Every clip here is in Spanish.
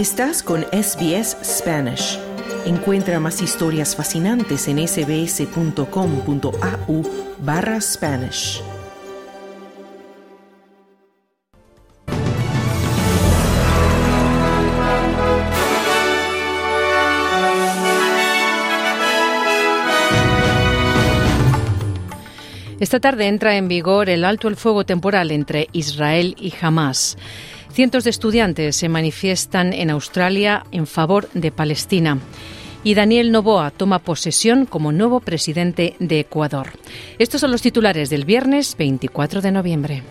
Estás con SBS Spanish. Encuentra más historias fascinantes en sbs.com.au barra Spanish. Esta tarde entra en vigor el alto el fuego temporal entre Israel y Hamas. Cientos de estudiantes se manifiestan en Australia en favor de Palestina. Y Daniel Novoa toma posesión como nuevo presidente de Ecuador. Estos son los titulares del viernes 24 de noviembre.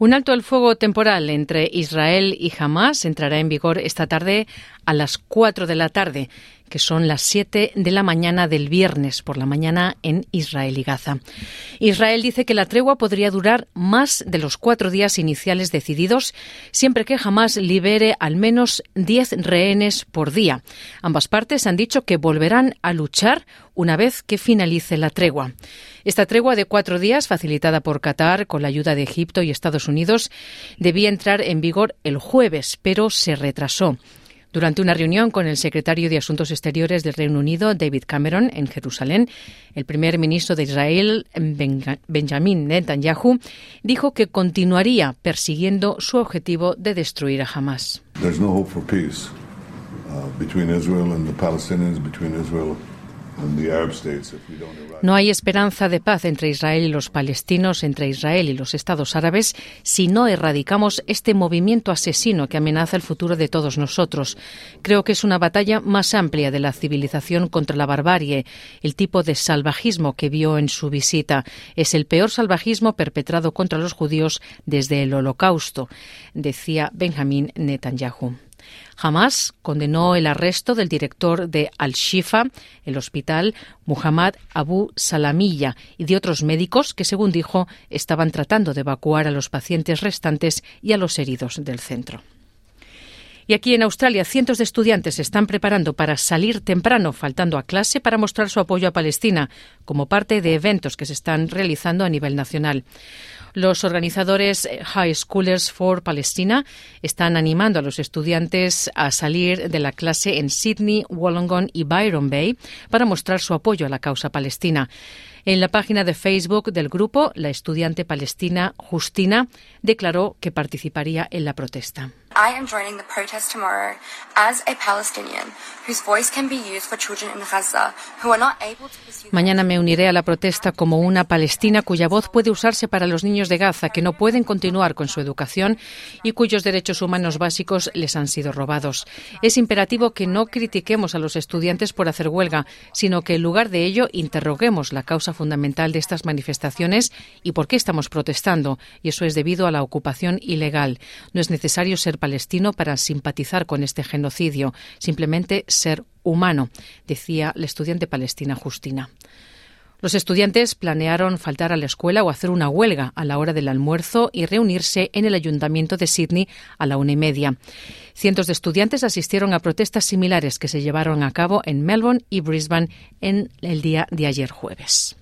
Un alto el fuego temporal entre Israel y Hamas entrará en vigor esta tarde a las 4 de la tarde que son las 7 de la mañana del viernes por la mañana en Israel y Gaza. Israel dice que la tregua podría durar más de los cuatro días iniciales decididos, siempre que jamás libere al menos 10 rehenes por día. Ambas partes han dicho que volverán a luchar una vez que finalice la tregua. Esta tregua de cuatro días, facilitada por Qatar con la ayuda de Egipto y Estados Unidos, debía entrar en vigor el jueves, pero se retrasó. Durante una reunión con el secretario de Asuntos Exteriores del Reino Unido, David Cameron, en Jerusalén, el primer ministro de Israel, Benjamin Netanyahu, dijo que continuaría persiguiendo su objetivo de destruir a Hamas. No hay esperanza de paz entre Israel y los palestinos, entre Israel y los estados árabes, si no erradicamos este movimiento asesino que amenaza el futuro de todos nosotros. Creo que es una batalla más amplia de la civilización contra la barbarie, el tipo de salvajismo que vio en su visita. Es el peor salvajismo perpetrado contra los judíos desde el Holocausto, decía Benjamin Netanyahu. Hamas condenó el arresto del director de Al-Shifa, el hospital, Muhammad Abu Salamilla, y de otros médicos que, según dijo, estaban tratando de evacuar a los pacientes restantes y a los heridos del centro. Y aquí en Australia, cientos de estudiantes se están preparando para salir temprano, faltando a clase, para mostrar su apoyo a Palestina, como parte de eventos que se están realizando a nivel nacional. Los organizadores High Schoolers for Palestina están animando a los estudiantes a salir de la clase en Sydney, Wollongong y Byron Bay para mostrar su apoyo a la causa palestina. En la página de Facebook del grupo, la estudiante palestina Justina declaró que participaría en la protesta. Mañana me uniré a la protesta como una palestina cuya voz puede usarse para los niños de Gaza que no pueden continuar con su educación y cuyos derechos humanos básicos les han sido robados. Es imperativo que no critiquemos a los estudiantes por hacer huelga, sino que en lugar de ello interroguemos la causa fundamental de estas manifestaciones y por qué estamos protestando. Y eso es debido a la ocupación ilegal. No es necesario ser palestino para simpatizar con este genocidio, simplemente ser humano, decía la estudiante palestina Justina. Los estudiantes planearon faltar a la escuela o hacer una huelga a la hora del almuerzo y reunirse en el ayuntamiento de Sydney a la una y media. Cientos de estudiantes asistieron a protestas similares que se llevaron a cabo en Melbourne y Brisbane en el día de ayer jueves.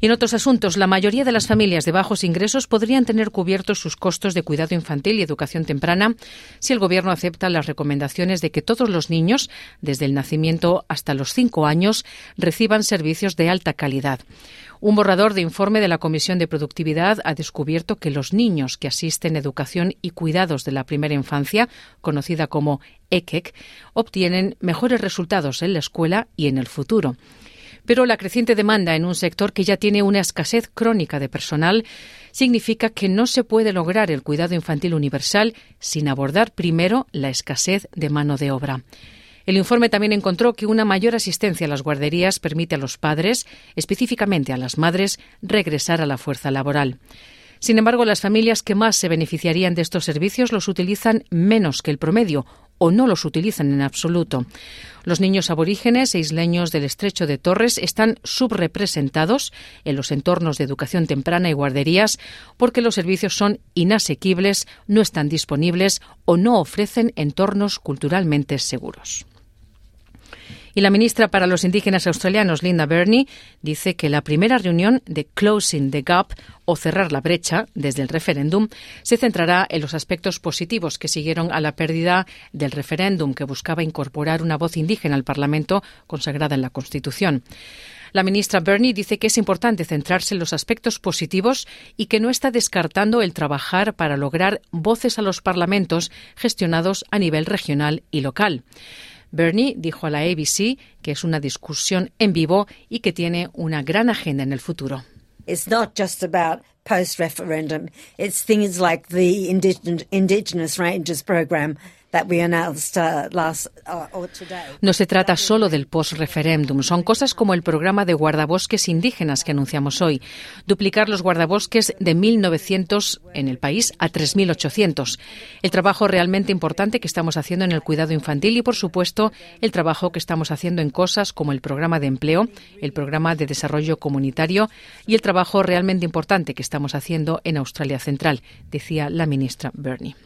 Y en otros asuntos, la mayoría de las familias de bajos ingresos podrían tener cubiertos sus costos de cuidado infantil y educación temprana si el Gobierno acepta las recomendaciones de que todos los niños, desde el nacimiento hasta los cinco años, reciban servicios de alta calidad. Un borrador de informe de la Comisión de Productividad ha descubierto que los niños que asisten a educación y cuidados de la primera infancia, conocida como EKEC, obtienen mejores resultados en la escuela y en el futuro pero la creciente demanda en un sector que ya tiene una escasez crónica de personal significa que no se puede lograr el cuidado infantil universal sin abordar primero la escasez de mano de obra. El informe también encontró que una mayor asistencia a las guarderías permite a los padres, específicamente a las madres, regresar a la fuerza laboral. Sin embargo, las familias que más se beneficiarían de estos servicios los utilizan menos que el promedio, o no los utilizan en absoluto. Los niños aborígenes e isleños del estrecho de Torres están subrepresentados en los entornos de educación temprana y guarderías porque los servicios son inasequibles, no están disponibles o no ofrecen entornos culturalmente seguros. Y la ministra para los indígenas australianos, Linda Burney, dice que la primera reunión de Closing the Gap o cerrar la brecha desde el referéndum se centrará en los aspectos positivos que siguieron a la pérdida del referéndum que buscaba incorporar una voz indígena al Parlamento consagrada en la Constitución. La ministra Burney dice que es importante centrarse en los aspectos positivos y que no está descartando el trabajar para lograr voces a los parlamentos gestionados a nivel regional y local. Bernie dijo a la ABC que es una discusión en vivo y que tiene una gran agenda en el futuro. It's not just about post referendum, it's things like the Indigenous Rangers program no se trata solo del post-referéndum, son cosas como el programa de guardabosques indígenas que anunciamos hoy, duplicar los guardabosques de 1.900 en el país a 3.800, el trabajo realmente importante que estamos haciendo en el cuidado infantil y, por supuesto, el trabajo que estamos haciendo en cosas como el programa de empleo, el programa de desarrollo comunitario y el trabajo realmente importante que estamos haciendo en Australia Central, decía la ministra Bernie.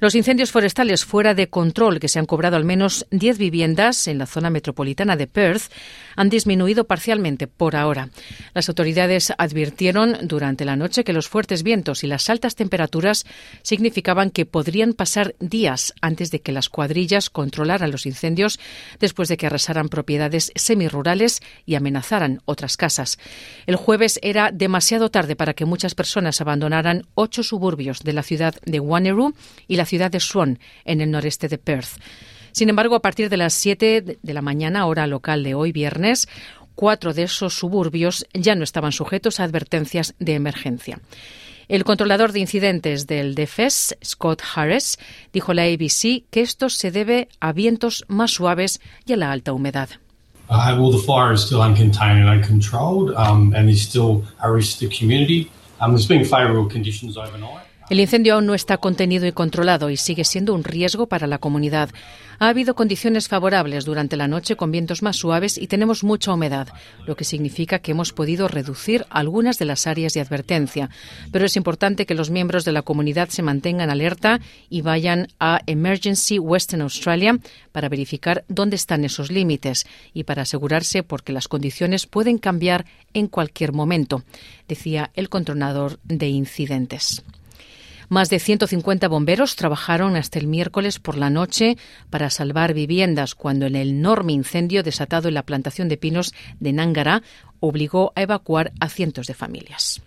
Los incendios forestales fuera de control, que se han cobrado al menos 10 viviendas en la zona metropolitana de Perth, han disminuido parcialmente por ahora. Las autoridades advirtieron durante la noche que los fuertes vientos y las altas temperaturas significaban que podrían pasar días antes de que las cuadrillas controlaran los incendios después de que arrasaran propiedades semirurales y amenazaran otras casas. El jueves era demasiado tarde para que muchas personas abandonaran ocho suburbios de la ciudad de Wanneroo y la ciudad de Swan, en el noreste de Perth. Sin embargo, a partir de las 7 de la mañana, hora local de hoy viernes, cuatro de esos suburbios ya no estaban sujetos a advertencias de emergencia. El controlador de incidentes del DFS, Scott Harris, dijo a la ABC que esto se debe a vientos más suaves y a la alta humedad. Uh, well, the fire is still uncontained and uncontrolled, um, and there's still a risk to the community. Um, there's been favourable conditions overnight. El incendio aún no está contenido y controlado y sigue siendo un riesgo para la comunidad. Ha habido condiciones favorables durante la noche con vientos más suaves y tenemos mucha humedad, lo que significa que hemos podido reducir algunas de las áreas de advertencia. Pero es importante que los miembros de la comunidad se mantengan alerta y vayan a Emergency Western Australia para verificar dónde están esos límites y para asegurarse porque las condiciones pueden cambiar en cualquier momento, decía el controlador de incidentes. Más de 150 bomberos trabajaron hasta el miércoles por la noche para salvar viviendas cuando el enorme incendio desatado en la plantación de pinos de Nángara obligó a evacuar a cientos de familias.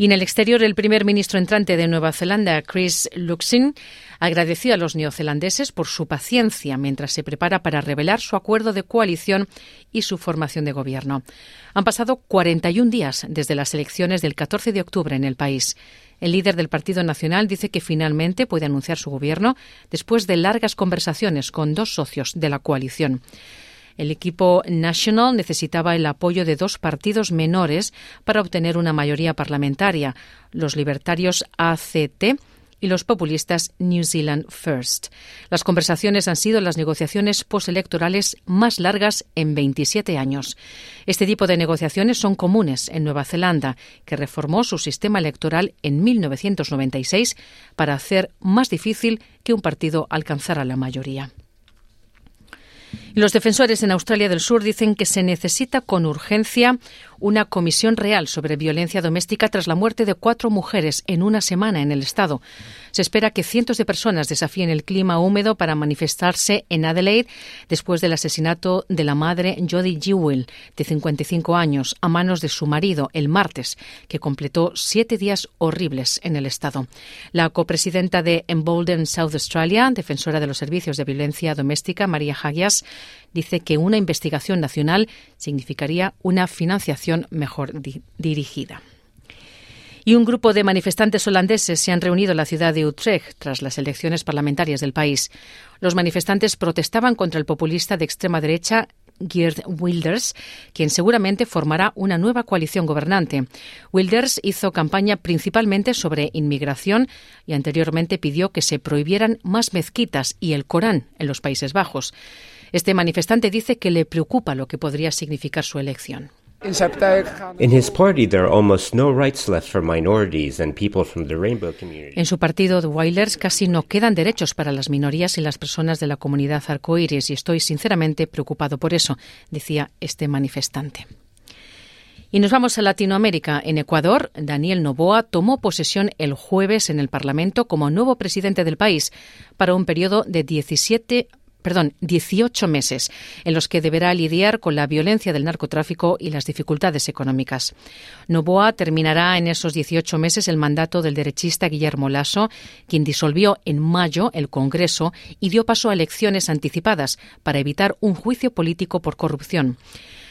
Y en el exterior, el primer ministro entrante de Nueva Zelanda, Chris Luxon, agradeció a los neozelandeses por su paciencia mientras se prepara para revelar su acuerdo de coalición y su formación de gobierno. Han pasado 41 días desde las elecciones del 14 de octubre en el país. El líder del Partido Nacional dice que finalmente puede anunciar su gobierno después de largas conversaciones con dos socios de la coalición. El equipo National necesitaba el apoyo de dos partidos menores para obtener una mayoría parlamentaria, los libertarios ACT y los populistas New Zealand First. Las conversaciones han sido las negociaciones postelectorales más largas en 27 años. Este tipo de negociaciones son comunes en Nueva Zelanda, que reformó su sistema electoral en 1996 para hacer más difícil que un partido alcanzara la mayoría. Los defensores en Australia del Sur dicen que se necesita con urgencia una comisión real sobre violencia doméstica tras la muerte de cuatro mujeres en una semana en el Estado. Se espera que cientos de personas desafíen el clima húmedo para manifestarse en Adelaide después del asesinato de la madre Jodie Jewell, de 55 años, a manos de su marido el martes, que completó siete días horribles en el Estado. La copresidenta de Embolden South Australia, defensora de los servicios de violencia doméstica, María Hagias, dice que una investigación nacional significaría una financiación mejor dirigida y un grupo de manifestantes holandeses se han reunido en la ciudad de Utrecht tras las elecciones parlamentarias del país. Los manifestantes protestaban contra el populista de extrema derecha Geert Wilders, quien seguramente formará una nueva coalición gobernante. Wilders hizo campaña principalmente sobre inmigración y anteriormente pidió que se prohibieran más mezquitas y el Corán en los Países Bajos. Este manifestante dice que le preocupa lo que podría significar su elección. En su partido, The Wilders, casi no quedan derechos para las minorías y las personas de la comunidad arcoíris y estoy sinceramente preocupado por eso, decía este manifestante. Y nos vamos a Latinoamérica. En Ecuador, Daniel Noboa tomó posesión el jueves en el Parlamento como nuevo presidente del país para un periodo de 17 perdón, 18 meses en los que deberá lidiar con la violencia del narcotráfico y las dificultades económicas. Novoa terminará en esos 18 meses el mandato del derechista Guillermo Lasso, quien disolvió en mayo el Congreso y dio paso a elecciones anticipadas para evitar un juicio político por corrupción.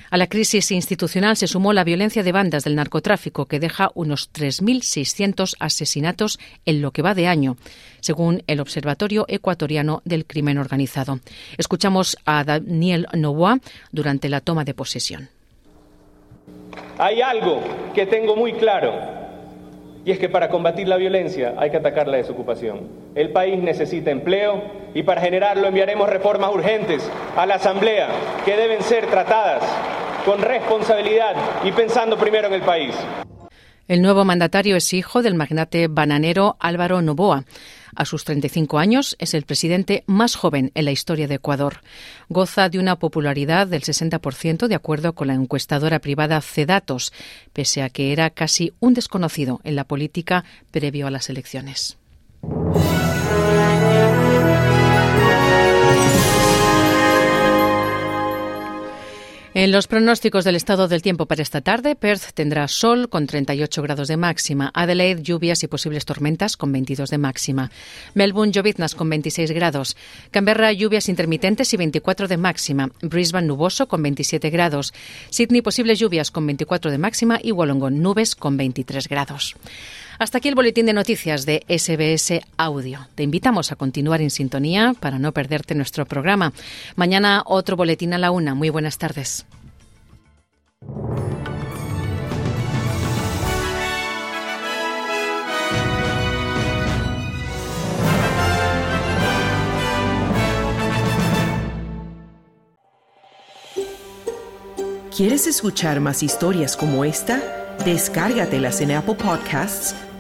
A la crisis institucional se sumó la violencia de bandas del narcotráfico, que deja unos 3.600 asesinatos en lo que va de año, según el Observatorio Ecuatoriano del Crimen Organizado. Escuchamos a Daniel Novoa durante la toma de posesión. Hay algo que tengo muy claro y es que para combatir la violencia hay que atacar la desocupación. El país necesita empleo y para generarlo enviaremos reformas urgentes a la Asamblea que deben ser tratadas con responsabilidad y pensando primero en el país. El nuevo mandatario es hijo del magnate bananero Álvaro Novoa. A sus 35 años es el presidente más joven en la historia de Ecuador. Goza de una popularidad del 60% de acuerdo con la encuestadora privada Cedatos, pese a que era casi un desconocido en la política previo a las elecciones. En los pronósticos del estado del tiempo para esta tarde, Perth tendrá sol con 38 grados de máxima, Adelaide lluvias y posibles tormentas con 22 de máxima, Melbourne lloviznas con 26 grados, Canberra lluvias intermitentes y 24 de máxima, Brisbane nuboso con 27 grados, Sydney posibles lluvias con 24 de máxima y Wollongong nubes con 23 grados. Hasta aquí el boletín de noticias de SBS Audio. Te invitamos a continuar en sintonía para no perderte nuestro programa. Mañana otro boletín a la una. Muy buenas tardes. ¿Quieres escuchar más historias como esta? Descárgatelas en Apple Podcasts